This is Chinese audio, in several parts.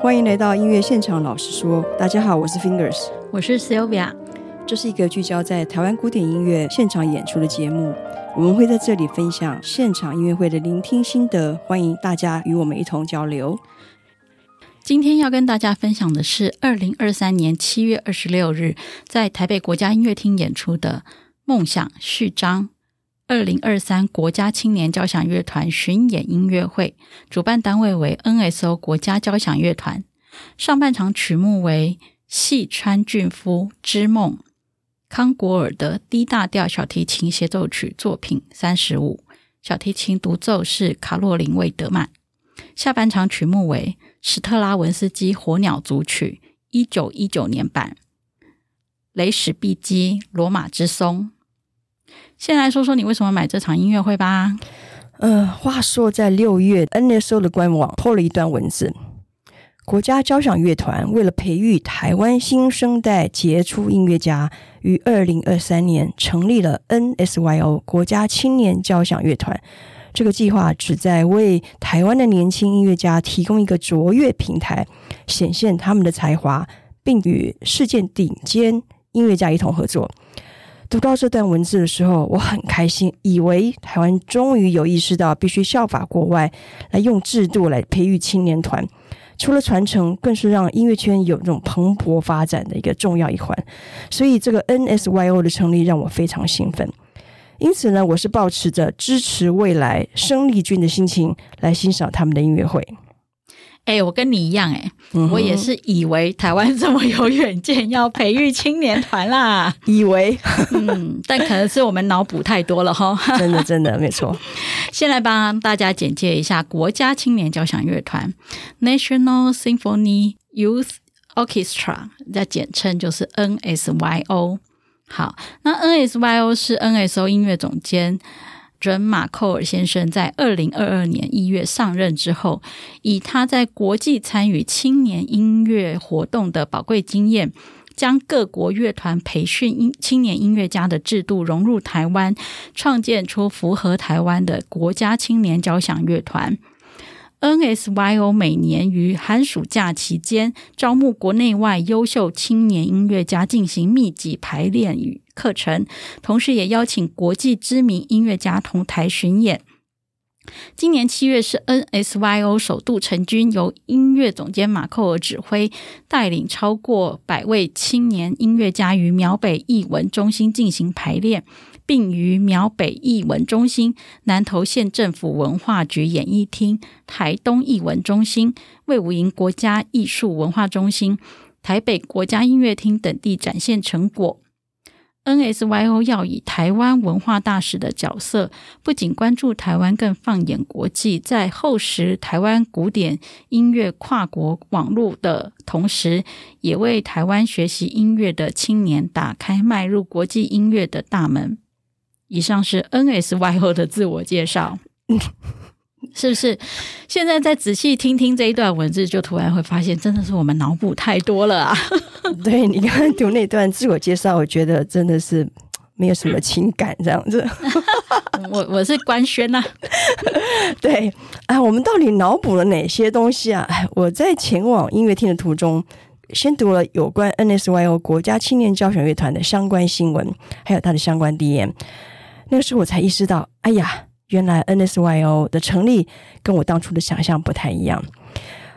欢迎来到音乐现场，老实说，大家好，我是 Fingers，我是 Sylvia，这是一个聚焦在台湾古典音乐现场演出的节目，我们会在这里分享现场音乐会的聆听心得，欢迎大家与我们一同交流。今天要跟大家分享的是二零二三年七月二十六日在台北国家音乐厅演出的《梦想序章》。二零二三国家青年交响乐团巡演音乐会，主办单位为 NSO 国家交响乐团。上半场曲目为细川俊夫之梦，康果尔的 D 大调小提琴协奏曲作品三十五，小提琴独奏是卡洛琳魏德曼。下半场曲目为史特拉文斯基火鸟组曲一九一九年版，雷史毕基罗马之松。先来说说你为什么买这场音乐会吧。呃，话说在六月，NSO 的官网破了一段文字：国家交响乐团为了培育台湾新生代杰出音乐家，于二零二三年成立了 NSYO 国家青年交响乐团。这个计划旨在为台湾的年轻音乐家提供一个卓越平台，显现他们的才华，并与世界顶尖音乐家一同合作。读到这段文字的时候，我很开心，以为台湾终于有意识到必须效法国外，来用制度来培育青年团。除了传承，更是让音乐圈有这种蓬勃发展的一个重要一环。所以，这个 NSYO 的成立让我非常兴奋。因此呢，我是抱持着支持未来生力军的心情来欣赏他们的音乐会。哎，我跟你一样，哎、嗯，我也是以为台湾这么有远见，要培育青年团啦。以为，嗯，但可能是我们脑补太多了哈。真的，真的没错。先来帮大家简介一下国家青年交响乐团 （National Symphony Youth Orchestra），再简称就是 NSYO。好，那 NSYO 是 NSO 音乐总监。准马寇尔先生在二零二二年一月上任之后，以他在国际参与青年音乐活动的宝贵经验，将各国乐团培训音青年音乐家的制度融入台湾，创建出符合台湾的国家青年交响乐团。NSYO 每年于寒暑假期间招募国内外优秀青年音乐家进行密集排练与课程，同时也邀请国际知名音乐家同台巡演。今年七月是 NSYO 首度成军，由音乐总监马寇尔指挥，带领超过百位青年音乐家于苗北艺文中心进行排练，并于苗北艺文中心、南投县政府文化局演艺厅、台东艺文中心、魏武营国家艺术文化中心、台北国家音乐厅等地展现成果。NSYO 要以台湾文化大使的角色，不仅关注台湾，更放眼国际，在厚实台湾古典音乐跨国网络的同时，也为台湾学习音乐的青年打开迈入国际音乐的大门。以上是 NSYO 的自我介绍。是不是？现在再仔细听听这一段文字，就突然会发现，真的是我们脑补太多了啊！对，你刚刚读那段自我介绍，我觉得真的是没有什么情感这样子。我我是官宣呐、啊。对啊，我们到底脑补了哪些东西啊？我在前往音乐厅的途中，先读了有关 NSYO 国家青年交响乐团的相关新闻，还有它的相关 DM。那个时候我才意识到，哎呀。原来 NSYO 的成立跟我当初的想象不太一样。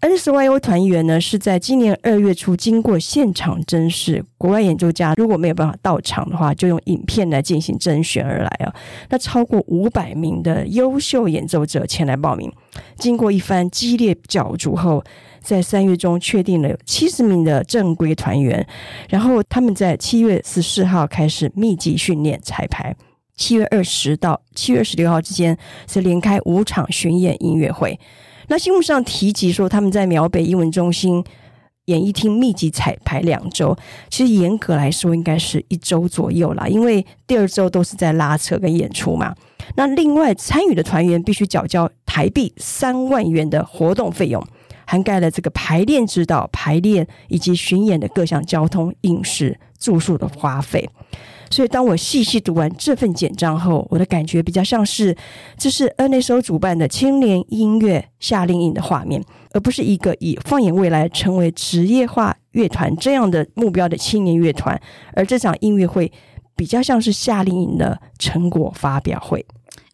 NSYO 团员呢是在今年二月初经过现场甄试，国外演奏家如果没有办法到场的话，就用影片来进行甄选而来啊。那超过五百名的优秀演奏者前来报名，经过一番激烈角逐后，在三月中确定了七十名的正规团员，然后他们在七月十四号开始密集训练彩排。七月二十到七月二十六号之间是连开五场巡演音乐会。那新闻上提及说，他们在苗北艺文中心演艺厅密集彩排两周，其实严格来说应该是一周左右啦，因为第二周都是在拉扯跟演出嘛。那另外参与的团员必须缴交台币三万元的活动费用，涵盖了这个排练指导、排练以及巡演的各项交通、饮食、住宿的花费。所以当我细细读完这份简章后，我的感觉比较像是这是 NSO 主办的青年音乐夏令营的画面，而不是一个以放眼未来成为职业化乐团这样的目标的青年乐团。而这场音乐会比较像是夏令营的成果发表会。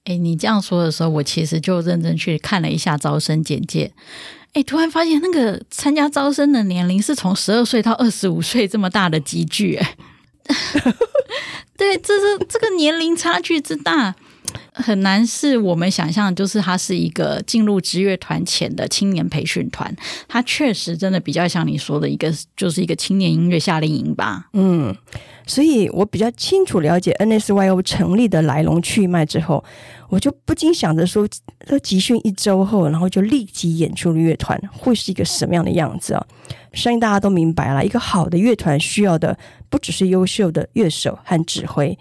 哎，你这样说的时候，我其实就认真去看了一下招生简介。哎，突然发现那个参加招生的年龄是从十二岁到二十五岁这么大的级距，哎，对，这是这个年龄差距之大，很难是我们想象，就是它是一个进入职乐团前的青年培训团，它确实真的比较像你说的一个，就是一个青年音乐夏令营吧，嗯。所以我比较清楚了解 NSYO 成立的来龙去脉之后，我就不禁想着说，这集训一周后，然后就立即演出的乐团会是一个什么样的样子啊？相信大家都明白了，一个好的乐团需要的不只是优秀的乐手和指挥，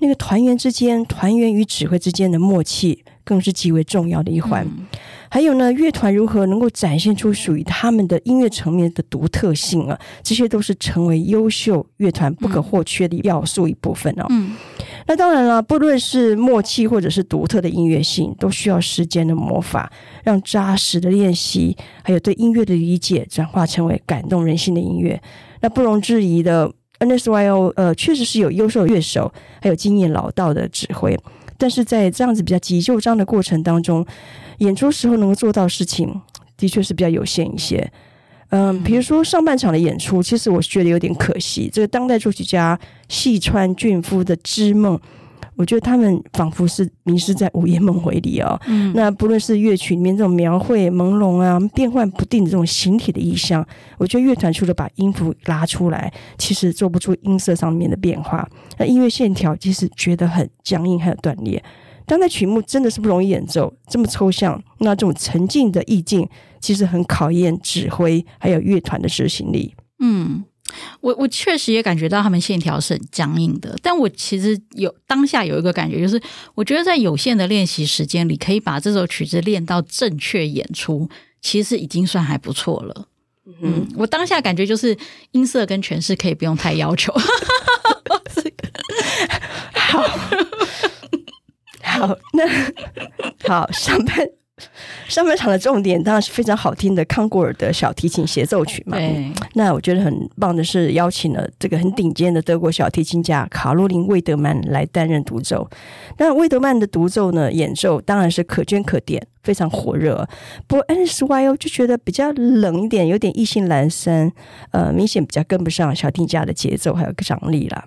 那个团员之间、团员与指挥之间的默契，更是极为重要的一环。嗯还有呢，乐团如何能够展现出属于他们的音乐层面的独特性啊？这些都是成为优秀乐团不可或缺的要素一部分哦。嗯，那当然了，不论是默契或者是独特的音乐性，都需要时间的魔法，让扎实的练习，还有对音乐的理解，转化成为感动人心的音乐。那不容置疑的，NSYO 呃，确实是有优秀的乐手，还有经验老道的指挥。但是在这样子比较急就章的过程当中，演出时候能够做到事情，的确是比较有限一些。嗯，比如说上半场的演出，其实我是觉得有点可惜。这个当代作曲家细川俊夫的《织梦》。我觉得他们仿佛是迷失在午夜梦回里哦。嗯，那不论是乐曲里面这种描绘朦胧啊、变幻不定的这种形体的意象，我觉得乐团除了把音符拉出来，其实做不出音色上面的变化。那音乐线条其实觉得很僵硬，还有断裂。当代曲目真的是不容易演奏，这么抽象，那这种沉浸的意境，其实很考验指挥还有乐团的执行力。嗯。我我确实也感觉到他们线条是很僵硬的，但我其实有当下有一个感觉，就是我觉得在有限的练习时间里，可以把这首曲子练到正确演出，其实已经算还不错了。嗯，我当下感觉就是音色跟诠释可以不用太要求。好，好，那 好上班。上半场的重点当然是非常好听的康古尔的小提琴协奏曲嘛。那我觉得很棒的是邀请了这个很顶尖的德国小提琴家卡洛琳·魏德曼来担任独奏。那魏德曼的独奏呢，演奏当然是可圈可点，非常火热。不过 NSYO 就觉得比较冷一点，有点意兴阑珊，呃，明显比较跟不上小提琴家的节奏还有个张力啦。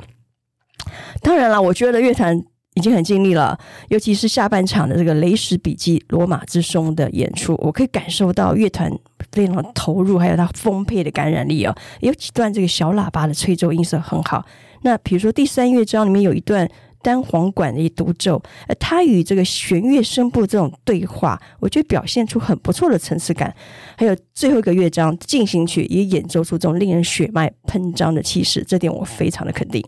当然了，我觉得乐团。已经很尽力了，尤其是下半场的这个《雷石笔记》《罗马之松》的演出，我可以感受到乐团非常投入，还有它丰沛的感染力哦。有几段这个小喇叭的吹奏音色很好。那比如说第三乐章里面有一段单簧管的独奏，呃，它与这个弦乐声部这种对话，我觉得表现出很不错的层次感。还有最后一个乐章进行曲也演奏出这种令人血脉喷张的气势，这点我非常的肯定。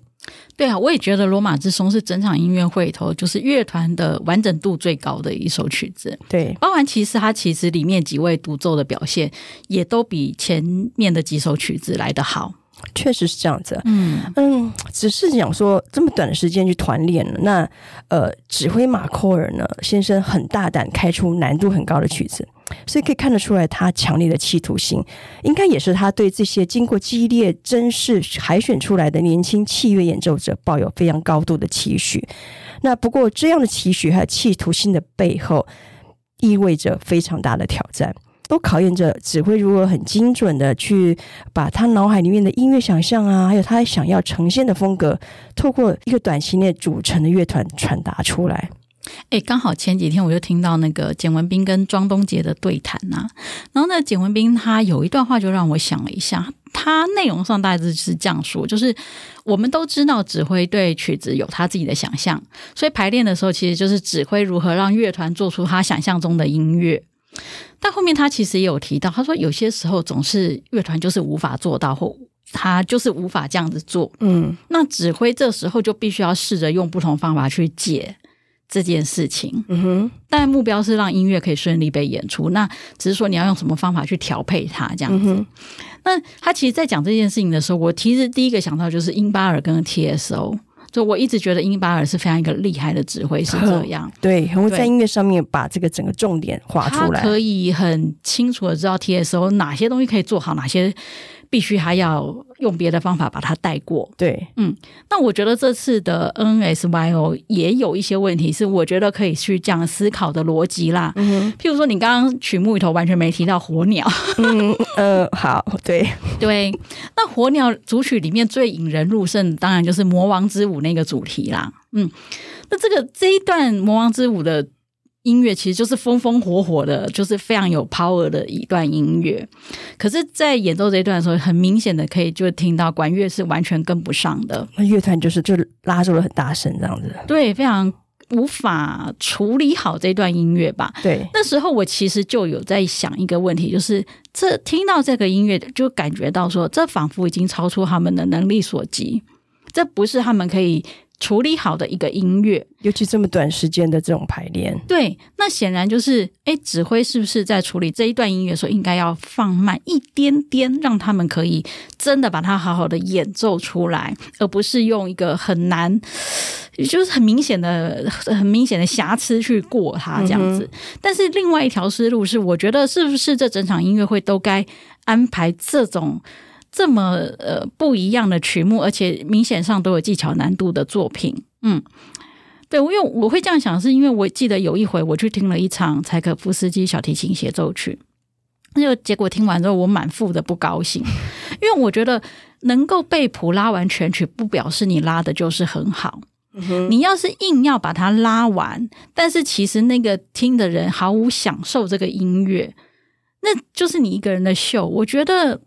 对啊，我也觉得《罗马之松》是整场音乐会里头就是乐团的完整度最高的一首曲子。对，包含其实它其实里面几位独奏的表现也都比前面的几首曲子来得好。确实是这样子。嗯嗯，只是想说这么短的时间去团练了，那呃，指挥马寇尔呢先生很大胆开出难度很高的曲子。所以可以看得出来，他强烈的企图心，应该也是他对这些经过激烈甄试海选出来的年轻器乐演奏者抱有非常高度的期许。那不过，这样的期许还有企图心的背后，意味着非常大的挑战，都考验着指挥如何很精准的去把他脑海里面的音乐想象啊，还有他想要呈现的风格，透过一个短期内组成的乐团传达出来。哎，刚好前几天我就听到那个简文斌跟庄东杰的对谈呐、啊，然后呢，简文斌他有一段话就让我想了一下，他内容上大致是这样说，就是我们都知道指挥对曲子有他自己的想象，所以排练的时候其实就是指挥如何让乐团做出他想象中的音乐。但后面他其实也有提到，他说有些时候总是乐团就是无法做到，或他就是无法这样子做。嗯，那指挥这时候就必须要试着用不同方法去解。这件事情，嗯哼，但目标是让音乐可以顺利被演出。那只是说你要用什么方法去调配它，这样子。嗯、那他其实，在讲这件事情的时候，我其实第一个想到就是英巴尔跟 TSO。就我一直觉得英巴尔是非常一个厉害的指挥，是这样。对，很会在音乐上面把这个整个重点画出来，他可以很清楚的知道 TSO 哪些东西可以做好，哪些。必须还要用别的方法把它带过。对，嗯，那我觉得这次的 NSYO 也有一些问题，是我觉得可以去这样思考的逻辑啦。嗯，譬如说，你刚刚曲目里头完全没提到火鸟。嗯呃，好，对 对。那火鸟组曲里面最引人入胜，当然就是《魔王之舞》那个主题啦。嗯，那这个这一段《魔王之舞》的。音乐其实就是风风火火的，就是非常有 power 的一段音乐。可是，在演奏这一段的时候，很明显的可以就听到管乐是完全跟不上的。那乐团就是就拉住了很大声这样子，对，非常无法处理好这段音乐吧？对，那时候我其实就有在想一个问题，就是这听到这个音乐，就感觉到说，这仿佛已经超出他们的能力所及，这不是他们可以。处理好的一个音乐，尤其这么短时间的这种排练，对，那显然就是，哎，指挥是不是在处理这一段音乐的时候，应该要放慢一点点，让他们可以真的把它好好的演奏出来，而不是用一个很难，就是很明显的、很明显的瑕疵去过它这样子。嗯、但是另外一条思路是，我觉得是不是这整场音乐会都该安排这种。这么呃不一样的曲目，而且明显上都有技巧难度的作品，嗯，对，因为我会这样想，是因为我记得有一回我去听了一场柴可夫斯基小提琴协奏曲，那就结果听完之后我满腹的不高兴，因为我觉得能够被谱拉完全曲，不表示你拉的就是很好，嗯，你要是硬要把它拉完，但是其实那个听的人毫无享受这个音乐，那就是你一个人的秀，我觉得。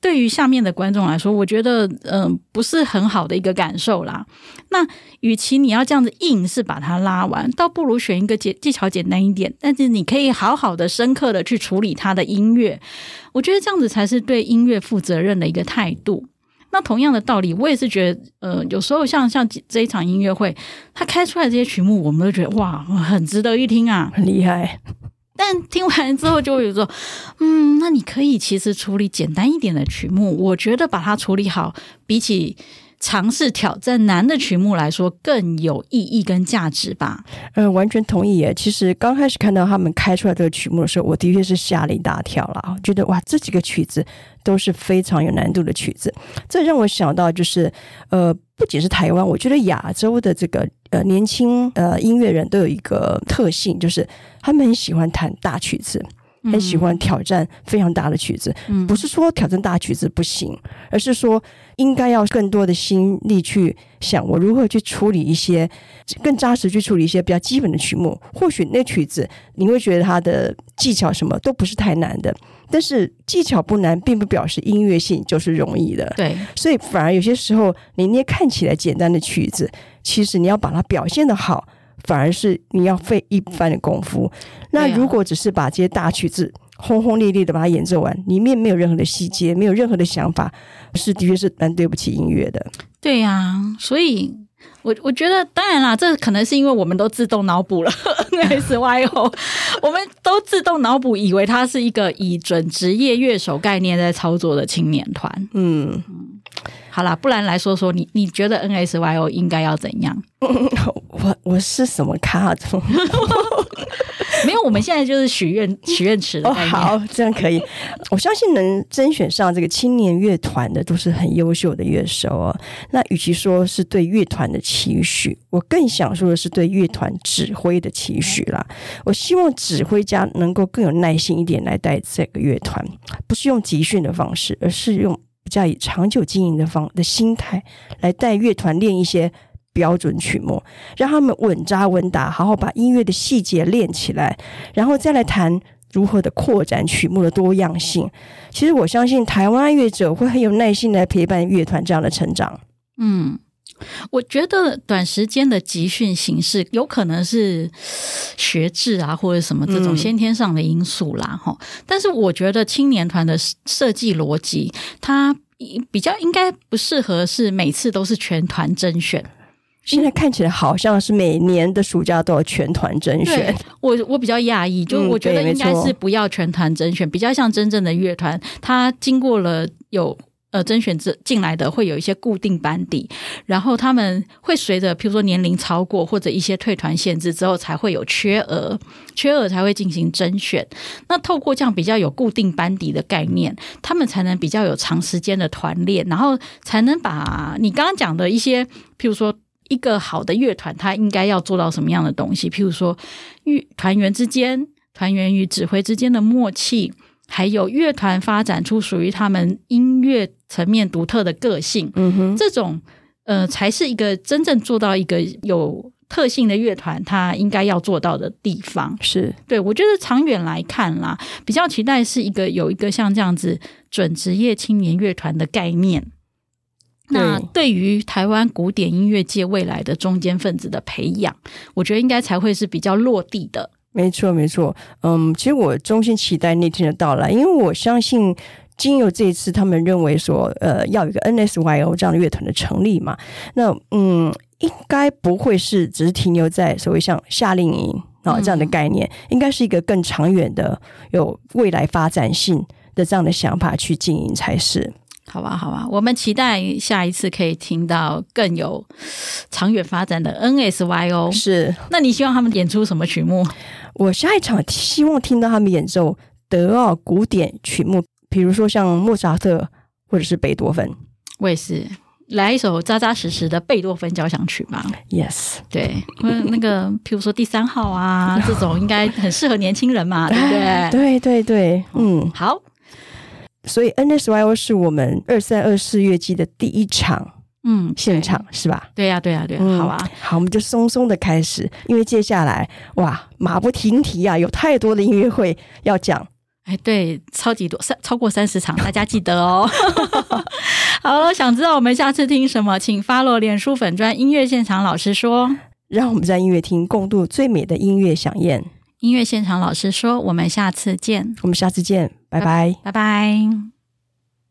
对于下面的观众来说，我觉得嗯、不是很好的一个感受啦。那与其你要这样子硬是把它拉完，倒不如选一个技技巧简单一点，但是你可以好好的、深刻的去处理它的音乐。我觉得这样子才是对音乐负责任的一个态度。那同样的道理，我也是觉得，呃，有时候像像这一场音乐会，他开出来这些曲目，我们都觉得哇，很值得一听啊，很厉害。但听完之后就会有说，嗯，那你可以其实处理简单一点的曲目，我觉得把它处理好，比起尝试挑战难的曲目来说更有意义跟价值吧。嗯，完全同意耶。其实刚开始看到他们开出来这个曲目的时候，我的确是吓了一大跳啦，觉得哇，这几个曲子都是非常有难度的曲子。这让我想到就是，呃，不仅是台湾，我觉得亚洲的这个。呃，年轻呃音乐人都有一个特性，就是他们很喜欢弹大曲子，很喜欢挑战非常大的曲子。嗯，不是说挑战大曲子不行，而是说应该要更多的心力去想，我如何去处理一些更扎实去处理一些比较基本的曲目。或许那曲子你会觉得它的技巧什么都不是太难的。但是技巧不难，并不表示音乐性就是容易的。对，所以反而有些时候，你那些看起来简单的曲子，其实你要把它表现的好，反而是你要费一番的功夫。那如果只是把这些大曲子轰轰烈烈的把它演奏完，里面没有任何的细节，没有任何的想法，是的确是蛮对不起音乐的。对呀、啊，所以。我我觉得当然啦，这可能是因为我们都自动脑补了 NSYO，我们都自动脑补，以为他是一个以准职业乐手概念在操作的青年团。嗯嗯，好啦，不然来说说你，你觉得 NSYO 应该要怎样？我我是什么咖？没有，我们现在就是许愿许愿池的。哦，好，这样可以。我相信能甄选上这个青年乐团的都是很优秀的乐手哦。那与其说是对乐团的期许，我更想说的是对乐团指挥的期许啦。我希望指挥家能够更有耐心一点来带这个乐团，不是用集训的方式，而是用比较以长久经营的方的心态来带乐团练一些。标准曲目，让他们稳扎稳打，好好把音乐的细节练起来，然后再来谈如何的扩展曲目的多样性。其实我相信台湾乐者会很有耐心来陪伴乐团这样的成长。嗯，我觉得短时间的集训形式有可能是学制啊，或者什么这种先天上的因素啦，哈、嗯。但是我觉得青年团的设计逻辑，它比较应该不适合是每次都是全团甄选。现在看起来好像是每年的暑假都有全团甄选，我我比较讶异，就我觉得应该是不要全团甄选，嗯、比较像真正的乐团，它经过了有呃，甄选进进来的会有一些固定班底，然后他们会随着，譬如说年龄超过或者一些退团限制之后，才会有缺额，缺额才会进行甄选。那透过这样比较有固定班底的概念，他们才能比较有长时间的团练，然后才能把你刚刚讲的一些，譬如说一个好的乐团，它应该要做到什么样的东西，譬如说乐团员之间、团员与指挥之间的默契。还有乐团发展出属于他们音乐层面独特的个性，嗯哼，这种呃才是一个真正做到一个有特性的乐团，它应该要做到的地方。是对，我觉得长远来看啦，比较期待是一个有一个像这样子准职业青年乐团的概念。那对于台湾古典音乐界未来的中间分子的培养，我觉得应该才会是比较落地的。没错，没错。嗯，其实我衷心期待那天的到来，因为我相信，经由这一次，他们认为说，呃，要有一个 NSYO 这样的乐团的成立嘛，那嗯，应该不会是只是停留在所谓像夏令营啊这样的概念，嗯、应该是一个更长远的、有未来发展性的这样的想法去经营才是。好吧，好吧，我们期待下一次可以听到更有长远发展的 NSYO。是，那你希望他们演出什么曲目？我下一场希望听到他们演奏德奥古典曲目，比如说像莫扎特或者是贝多芬。我也是，来一首扎扎实实的贝多芬交响曲吧。Yes，对，那个，譬如说第三号啊，这种应该很适合年轻人嘛，对不对？对对对，嗯，好。所以 NSYO 是我们二三二四月季的第一场，嗯，现场是吧？对呀，对呀，对呀，好啊，好，我们就松松的开始，因为接下来哇，马不停蹄啊，有太多的音乐会要讲，哎，对，超级多，三超过三十场，大家记得哦。好了，想知道我们下次听什么，请 follow 脸书粉专音乐现场老师说，让我们在音乐厅共度最美的音乐饗宴。音乐现场老师说：“我们下次见，我们下次见，拜拜，拜拜。拜拜。”